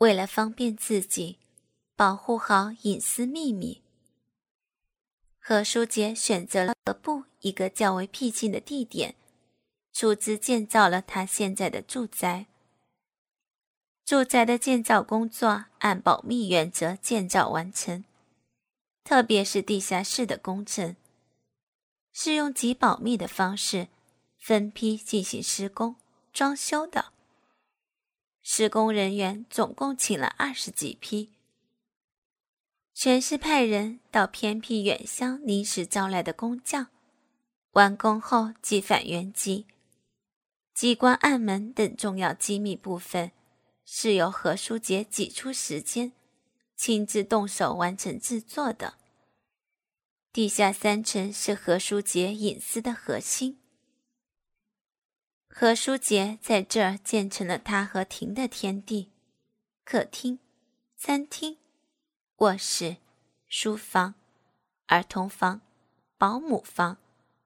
为了方便自己保护好隐私秘密，何书杰选择了河部一个较为僻静的地点，出资建造了他现在的住宅。住宅的建造工作按保密原则建造完成，特别是地下室的工程，是用极保密的方式分批进行施工、装修的。施工人员总共请了二十几批，全是派人到偏僻远乡临时招来的工匠，完工后即返原籍。机关暗门等重要机密部分。是由何书杰挤出时间，亲自动手完成制作的。地下三层是何书杰隐私的核心。何书杰在这儿建成了他和婷的天地：客厅、餐厅、卧室、书房、儿童房、保姆房、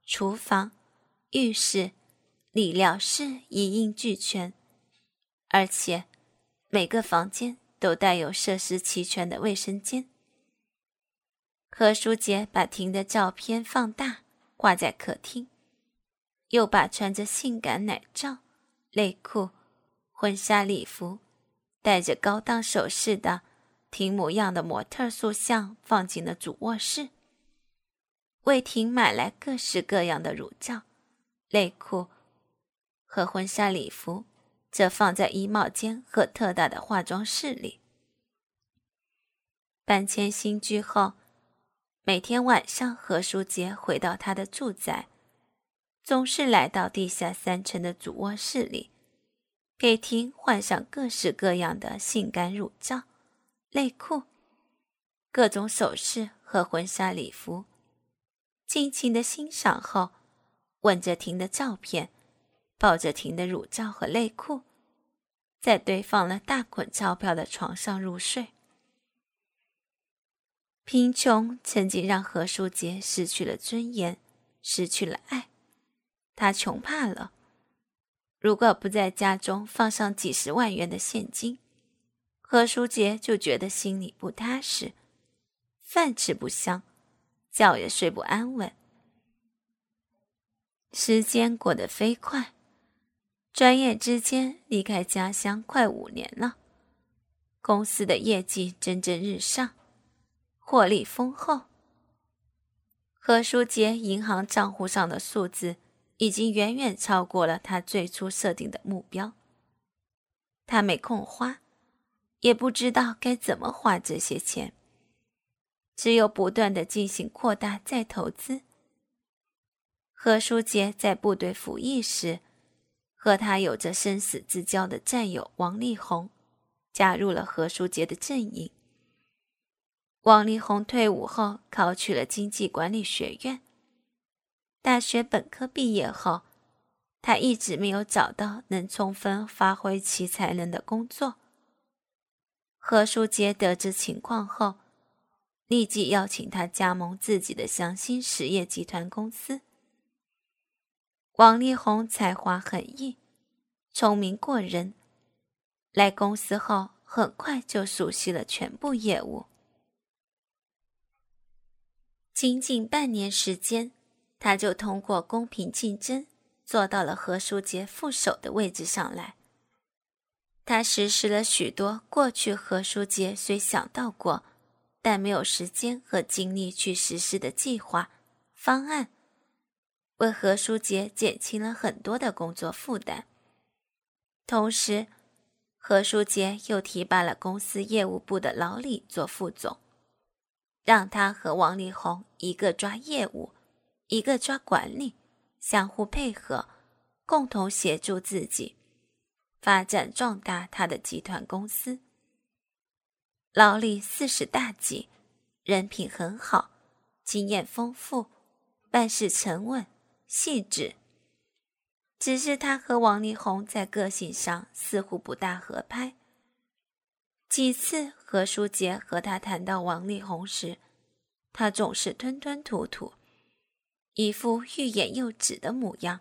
厨房、浴室、理疗室一应俱全，而且。每个房间都带有设施齐全的卫生间。何书杰把婷的照片放大挂在客厅，又把穿着性感奶罩、内裤、婚纱礼服、戴着高档首饰的婷模样的模特塑像放进了主卧室，为婷买来各式各样的乳罩、内裤和婚纱礼服。则放在衣帽间和特大的化妆室里。搬迁新居后，每天晚上何书杰回到他的住宅，总是来到地下三层的主卧室里，给婷换上各式各样的性感乳罩、内裤、各种首饰和婚纱礼服，尽情的欣赏后，吻着婷的照片。抱着婷的乳罩和内裤，在堆放了大捆钞票的床上入睡。贫穷曾经让何书杰失去了尊严，失去了爱，他穷怕了。如果不在家中放上几十万元的现金，何书杰就觉得心里不踏实，饭吃不香，觉也睡不安稳。时间过得飞快。转眼之间，离开家乡快五年了。公司的业绩蒸蒸日上，获利丰厚。何书杰银行账户上的数字已经远远超过了他最初设定的目标。他没空花，也不知道该怎么花这些钱，只有不断的进行扩大再投资。何书杰在部队服役时。和他有着生死之交的战友王力宏，加入了何书杰的阵营。王力宏退伍后考取了经济管理学院。大学本科毕业后，他一直没有找到能充分发挥其才能的工作。何书杰得知情况后，立即邀请他加盟自己的祥兴实业集团公司。王力宏才华横溢，聪明过人。来公司后，很快就熟悉了全部业务。仅仅半年时间，他就通过公平竞争，坐到了何书杰副手的位置上来。他实施了许多过去何书杰虽想到过，但没有时间和精力去实施的计划方案。为何书杰减轻了很多的工作负担，同时，何书杰又提拔了公司业务部的老李做副总，让他和王力宏一个抓业务，一个抓管理，相互配合，共同协助自己发展壮大他的集团公司。老李四十大几，人品很好，经验丰富，办事沉稳。细致，只是他和王力宏在个性上似乎不大合拍。几次何书杰和他谈到王力宏时，他总是吞吞吐吐，一副欲言又止的模样。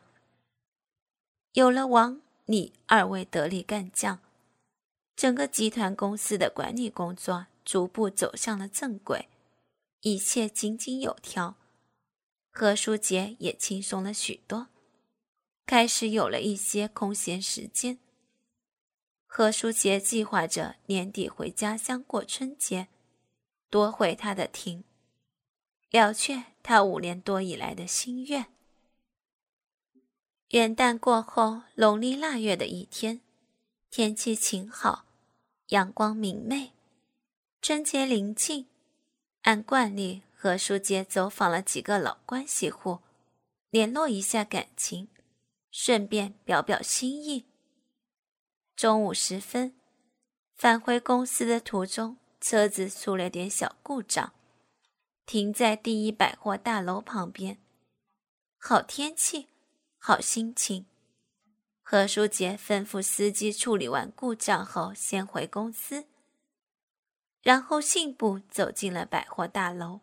有了王李二位得力干将，整个集团公司的管理工作逐步走向了正轨，一切井井有条。何书杰也轻松了许多，开始有了一些空闲时间。何书杰计划着年底回家乡过春节，夺回他的庭，了却他五年多以来的心愿。元旦过后，农历腊月的一天，天气晴好，阳光明媚，春节临近，按惯例，何书杰走访了几个老关系户，联络一下感情，顺便表表心意。中午时分，返回公司的途中，车子出了点小故障，停在第一百货大楼旁边。好天气。好心情，何书杰吩咐司机处理完故障后，先回公司，然后信步走进了百货大楼。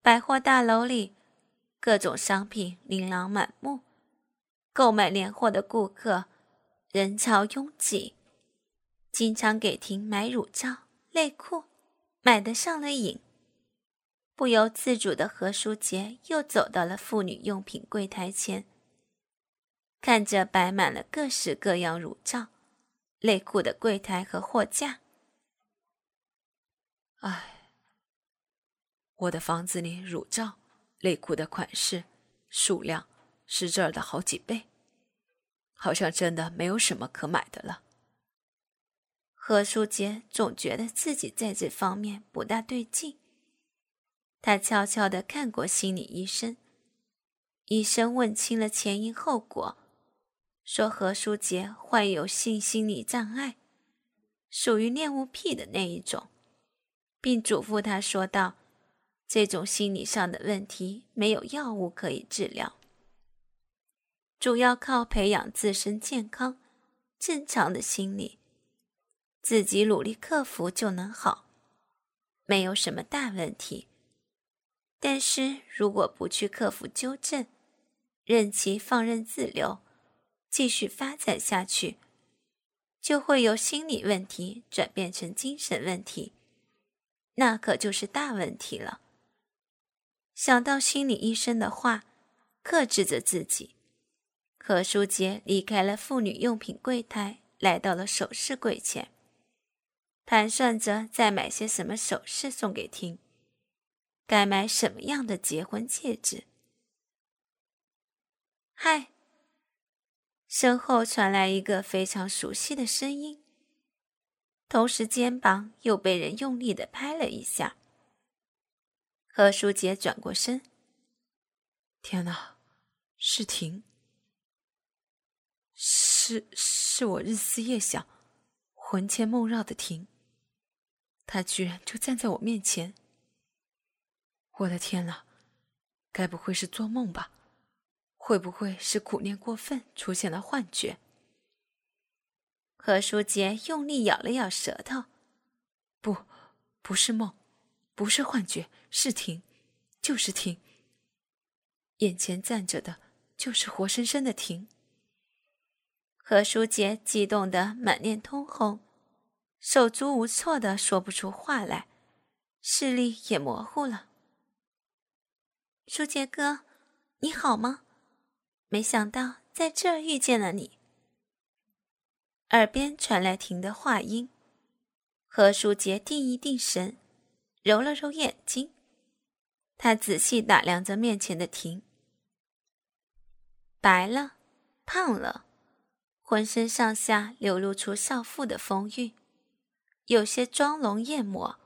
百货大楼里，各种商品琳琅满目，购买年货的顾客人潮拥挤。经常给婷买乳罩、内裤，买的上了瘾。不由自主的，何书杰又走到了妇女用品柜台前，看着摆满了各式各样乳罩、内裤的柜台和货架。唉，我的房子里乳罩、内裤的款式、数量是这儿的好几倍，好像真的没有什么可买的了。何书杰总觉得自己在这方面不大对劲。他悄悄地看过心理医生，医生问清了前因后果，说何书杰患有性心理障碍，属于恋物癖的那一种，并嘱咐他说道：“这种心理上的问题没有药物可以治疗，主要靠培养自身健康、正常的心理，自己努力克服就能好，没有什么大问题。”但是如果不去克服纠正，任其放任自流，继续发展下去，就会由心理问题转变成精神问题，那可就是大问题了。想到心理医生的话，克制着自己，何书杰离开了妇女用品柜台，来到了首饰柜前，盘算着再买些什么首饰送给婷。该买什么样的结婚戒指？嗨！身后传来一个非常熟悉的声音，同时肩膀又被人用力的拍了一下。何书杰转过身，天哪，是婷！是是我日思夜想、魂牵梦绕的婷，她居然就站在我面前。我的天呐，该不会是做梦吧？会不会是苦练过分出现了幻觉？何书杰用力咬了咬舌头，不，不是梦，不是幻觉，是婷，就是婷。眼前站着的就是活生生的婷。何书杰激动得满脸通红，手足无措的说不出话来，视力也模糊了。舒杰哥，你好吗？没想到在这儿遇见了你。耳边传来婷的话音，何书杰定一定神，揉了揉眼睛，他仔细打量着面前的婷，白了，胖了，浑身上下流露出少妇的风韵，有些妆容艳抹，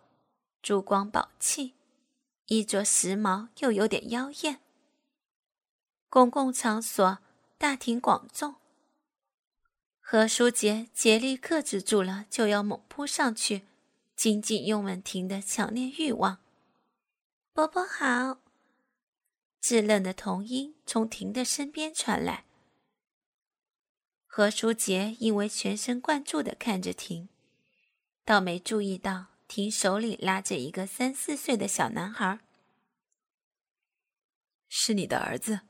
珠光宝气。衣着时髦又有点妖艳。公共场所大庭广众，何书杰竭力克制住了就要猛扑上去，紧紧拥吻婷的强烈欲望。伯伯好，稚嫩的童音从婷的身边传来。何书杰因为全神贯注的看着婷，倒没注意到。婷手里拉着一个三四岁的小男孩。是你的儿子？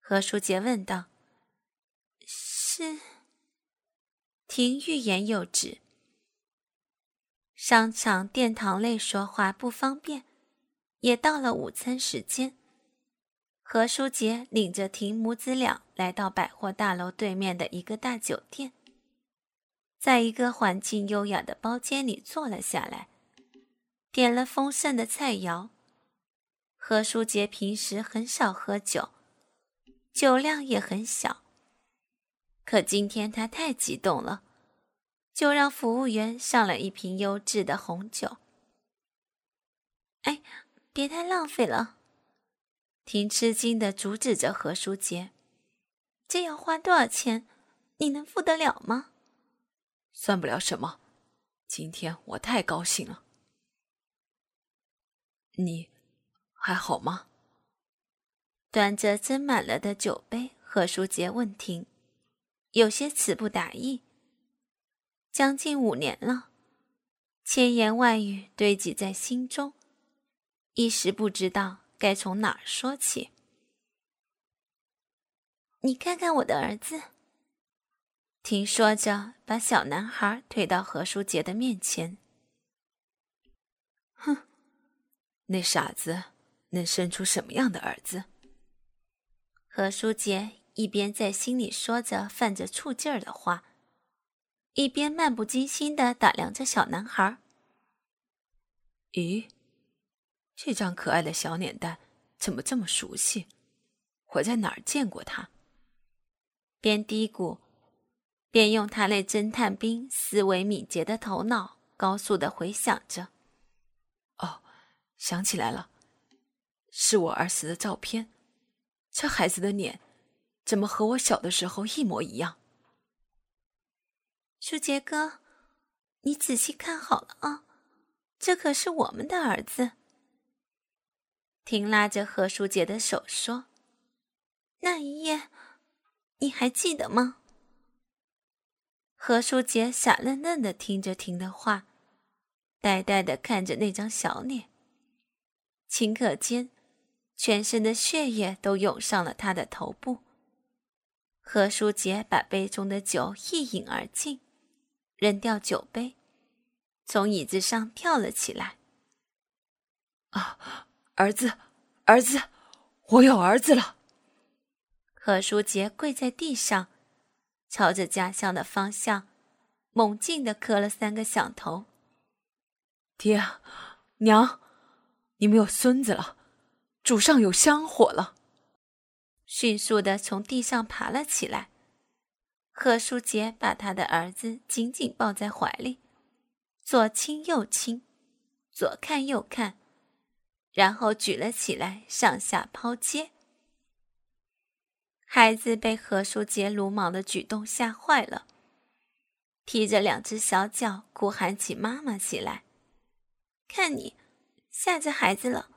何书杰问道。是。婷欲言又止。商场殿堂内说话不方便，也到了午餐时间。何书杰领着婷母子俩来到百货大楼对面的一个大酒店，在一个环境优雅的包间里坐了下来，点了丰盛的菜肴。何书杰平时很少喝酒，酒量也很小，可今天他太激动了，就让服务员上了一瓶优质的红酒。哎，别太浪费了。挺吃惊的，阻止着何书杰：“这要花多少钱？你能付得了吗？”“算不了什么，今天我太高兴了。”“你还好吗？”端着斟满了的酒杯，何书杰问婷，有些词不达意。将近五年了，千言万语堆积在心中，一时不知道。该从哪儿说起？你看看我的儿子。听说着，把小男孩推到何书杰的面前。哼，那傻子能生出什么样的儿子？何书杰一边在心里说着泛着醋劲儿的话，一边漫不经心的打量着小男孩。咦？这张可爱的小脸蛋怎么这么熟悉？我在哪儿见过他？边嘀咕，边用他那侦探兵思维敏捷的头脑高速的回想着。哦，想起来了，是我儿时的照片。这孩子的脸怎么和我小的时候一模一样？舒杰哥，你仔细看好了啊，这可是我们的儿子。婷拉着何书杰的手说：“那一夜，你还记得吗？”何书杰傻愣愣的听着婷的话，呆呆的看着那张小脸。顷刻间，全身的血液都涌上了他的头部。何书杰把杯中的酒一饮而尽，扔掉酒杯，从椅子上跳了起来。啊！儿子，儿子，我有儿子了！何书杰跪在地上，朝着家乡的方向，猛劲的磕了三个响头。爹，娘，你们有孙子了，主上有香火了！迅速的从地上爬了起来。何书杰把他的儿子紧紧抱在怀里，左亲右亲，左看右看。然后举了起来，上下抛接。孩子被何书杰鲁莽的举动吓坏了，踢着两只小脚，哭喊起妈妈起来。看你，吓着孩子了。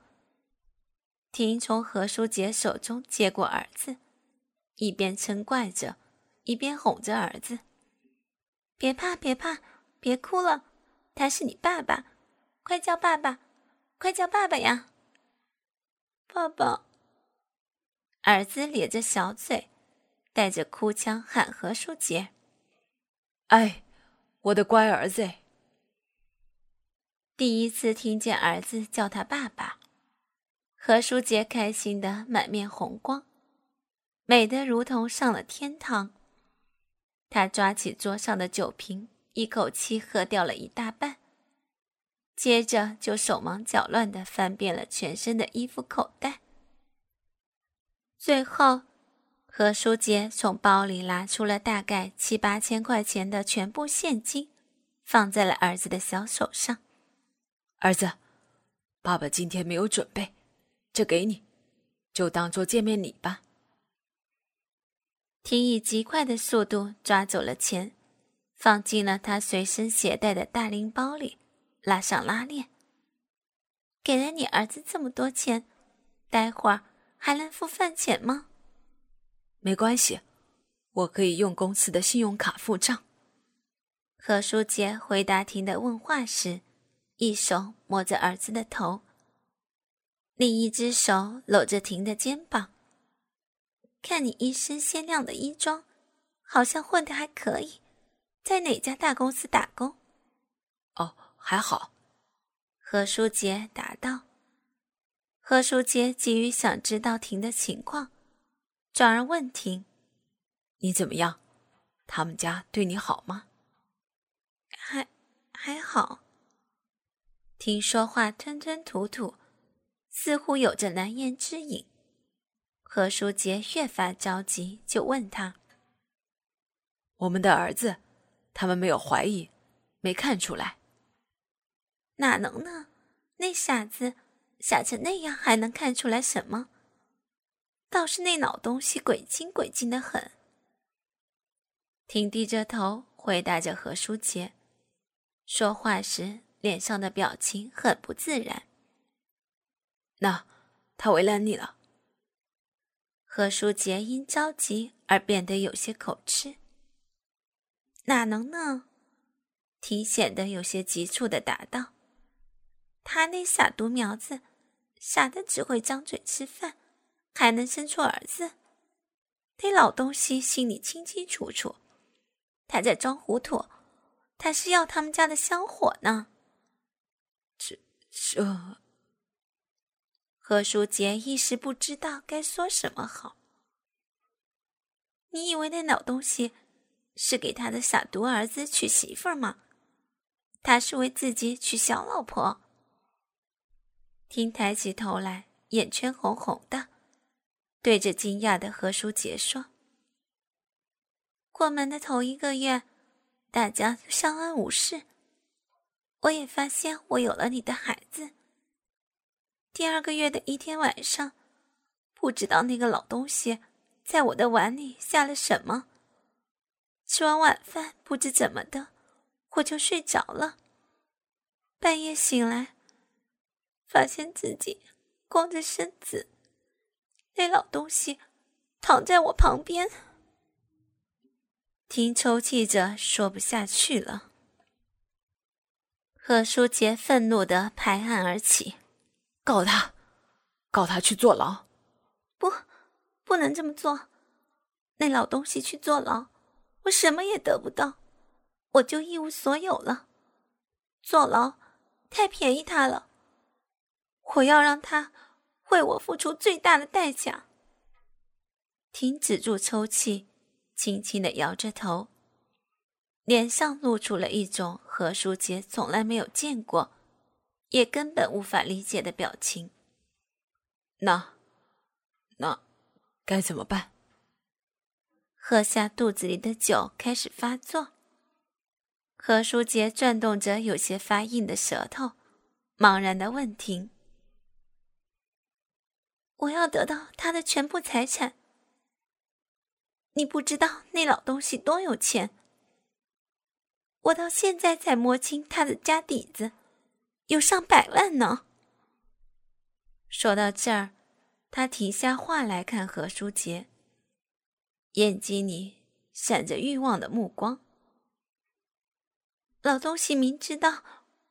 婷从何书杰手中接过儿子，一边嗔怪着，一边哄着儿子：“别怕，别怕，别哭了，他是你爸爸，快叫爸爸。”快叫爸爸呀！爸爸。儿子咧着小嘴，带着哭腔喊何书杰：“哎，我的乖儿子！”第一次听见儿子叫他爸爸，何书杰开心的满面红光，美得如同上了天堂。他抓起桌上的酒瓶，一口气喝掉了一大半。接着就手忙脚乱的翻遍了全身的衣服口袋，最后，何书杰从包里拿出了大概七八千块钱的全部现金，放在了儿子的小手上。儿子，爸爸今天没有准备，这给你，就当做见面礼吧。婷以极快的速度抓走了钱，放进了他随身携带的大拎包里。拉上拉链，给了你儿子这么多钱，待会儿还能付饭钱吗？没关系，我可以用公司的信用卡付账。何书杰回答婷的问话时，一手摸着儿子的头，另一只手搂着婷的肩膀。看你一身鲜亮的衣装，好像混得还可以，在哪家大公司打工？哦，还好。何书杰答道。何书杰急于想知道婷的情况，转而问婷：“你怎么样？他们家对你好吗？”“还还好。”婷说话吞吞吐吐，似乎有着难言之隐。何书杰越发着急，就问他：“我们的儿子，他们没有怀疑，没看出来？”“哪能呢？那傻子。”傻成那样还能看出来什么？倒是那老东西鬼精鬼精的很。婷低着头回答着何书杰，说话时脸上的表情很不自然。那他为难你了？何书杰因着急而变得有些口吃。哪能呢？婷显得有些急促的答道：“他那傻犊苗子。”傻的只会张嘴吃饭，还能生出儿子？那老东西心里清清楚楚，他在装糊涂，他是要他们家的香火呢。这这，何书杰一时不知道该说什么好。你以为那老东西是给他的傻犊儿子娶媳妇吗？他是为自己娶小老婆。听抬起头来，眼圈红红的，对着惊讶的何书杰说：“过门的头一个月，大家都相安无事。我也发现我有了你的孩子。第二个月的一天晚上，不知道那个老东西在我的碗里下了什么。吃完晚饭，不知怎么的，我就睡着了。半夜醒来。”发现自己光着身子，那老东西躺在我旁边，听抽泣着说不下去了。贺书杰愤怒的拍案而起，告他，告他去坐牢！不，不能这么做。那老东西去坐牢，我什么也得不到，我就一无所有了。坐牢太便宜他了。我要让他为我付出最大的代价。停止住抽泣，轻轻的摇着头，脸上露出了一种何书杰从来没有见过，也根本无法理解的表情。那，那该怎么办？喝下肚子里的酒，开始发作。何书杰转动着有些发硬的舌头，茫然的问婷。我要得到他的全部财产。你不知道那老东西多有钱，我到现在才摸清他的家底子，有上百万呢。说到这儿，他停下话来看何书杰，眼睛里闪着欲望的目光。老东西明知道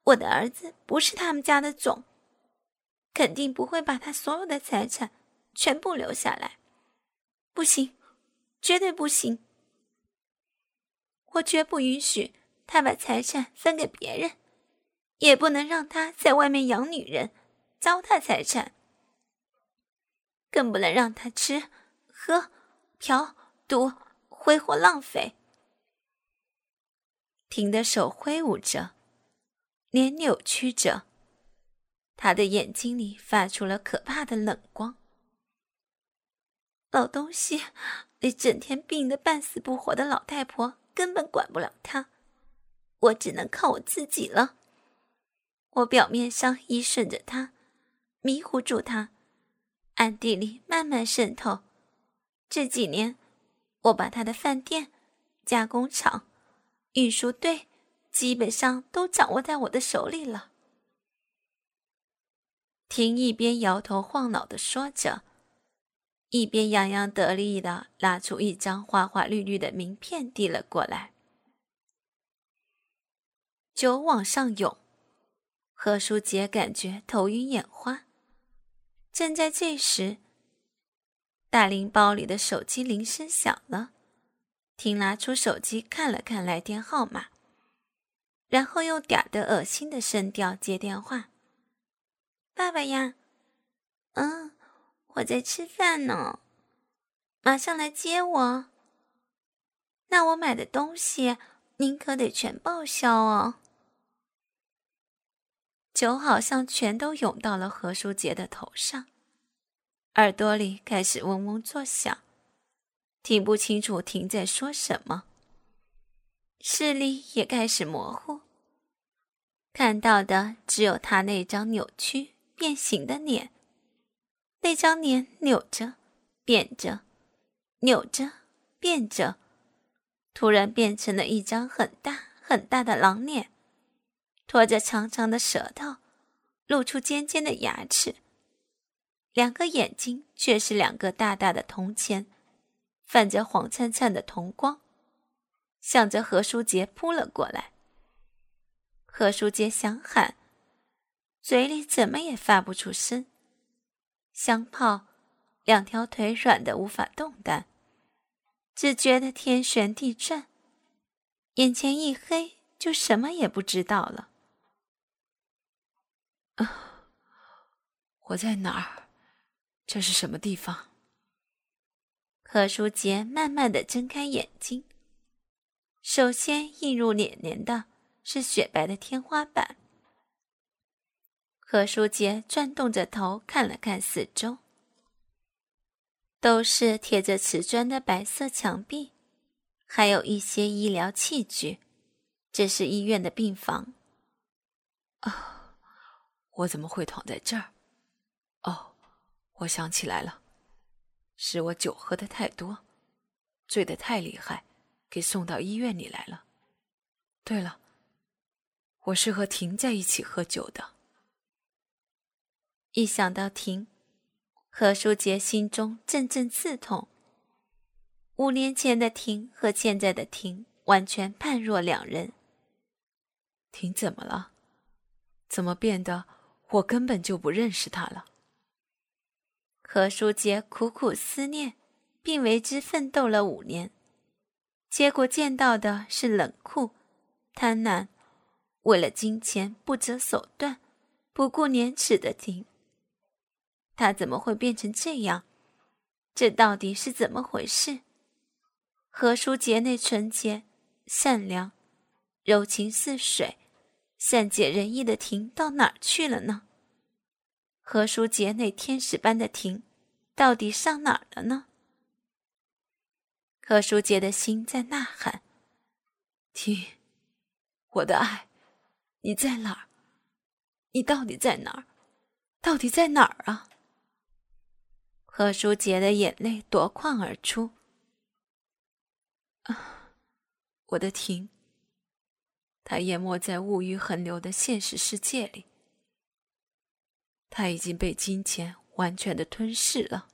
我的儿子不是他们家的种。肯定不会把他所有的财产全部留下来，不行，绝对不行！我绝不允许他把财产分给别人，也不能让他在外面养女人，糟蹋财产，更不能让他吃、喝、嫖、赌，挥霍浪费。婷的手挥舞着，脸扭曲着。他的眼睛里发出了可怕的冷光。老东西，那整天病得半死不活的老太婆根本管不了他，我只能靠我自己了。我表面上依顺着他，迷糊住他，暗地里慢慢渗透。这几年，我把他的饭店、加工厂、运输队基本上都掌握在我的手里了。婷一边摇头晃脑的说着，一边洋洋得意的拿出一张花花绿绿的名片递了过来。酒往上涌，何书杰感觉头晕眼花。正在这时，大林包里的手机铃声响了，婷拿出手机看了看来电号码，然后用嗲的恶心的声调接电话：“爸爸呀，嗯，我在吃饭呢，马上来接我。那我买的东西您可得全报销哦。”酒好像全都涌到了何书杰的头上，耳朵里开始嗡嗡作响。听不清楚婷在说什么，视力也开始模糊，看到的只有他那张扭曲变形的脸，那张脸扭着、变着、扭着、变着，突然变成了一张很大很大的狼脸，拖着长长的舌头，露出尖尖的牙齿，两个眼睛却是两个大大的铜钱。泛着黄灿灿的铜光，向着何书杰扑了过来。何书杰想喊，嘴里怎么也发不出声。香炮两条腿软得无法动弹，只觉得天旋地转，眼前一黑，就什么也不知道了。啊，我在哪儿？这是什么地方？何书杰慢慢的睁开眼睛，首先映入眼帘的是雪白的天花板。何书杰转动着头看了看四周，都是贴着瓷砖的白色墙壁，还有一些医疗器具。这是医院的病房。啊，我怎么会躺在这儿？哦，我想起来了。是我酒喝的太多，醉得太厉害，给送到医院里来了。对了，我是和婷在一起喝酒的。一想到婷，何书杰心中阵阵刺痛。五年前的婷和现在的婷完全判若两人。婷怎么了？怎么变得我根本就不认识她了？何书杰苦苦思念，并为之奋斗了五年，结果见到的是冷酷、贪婪，为了金钱不择手段、不顾廉耻的婷。他怎么会变成这样？这到底是怎么回事？何书杰那纯洁、善良、柔情似水、善解人意的婷到哪儿去了呢？何书杰那天使般的婷，到底上哪儿了呢？何书杰的心在呐喊：“婷，我的爱，你在哪儿？你到底在哪儿？到底在哪儿啊？”何书杰的眼泪夺眶而出：“啊，我的婷，他淹没在物欲横流的现实世界里。”他已经被金钱完全的吞噬了。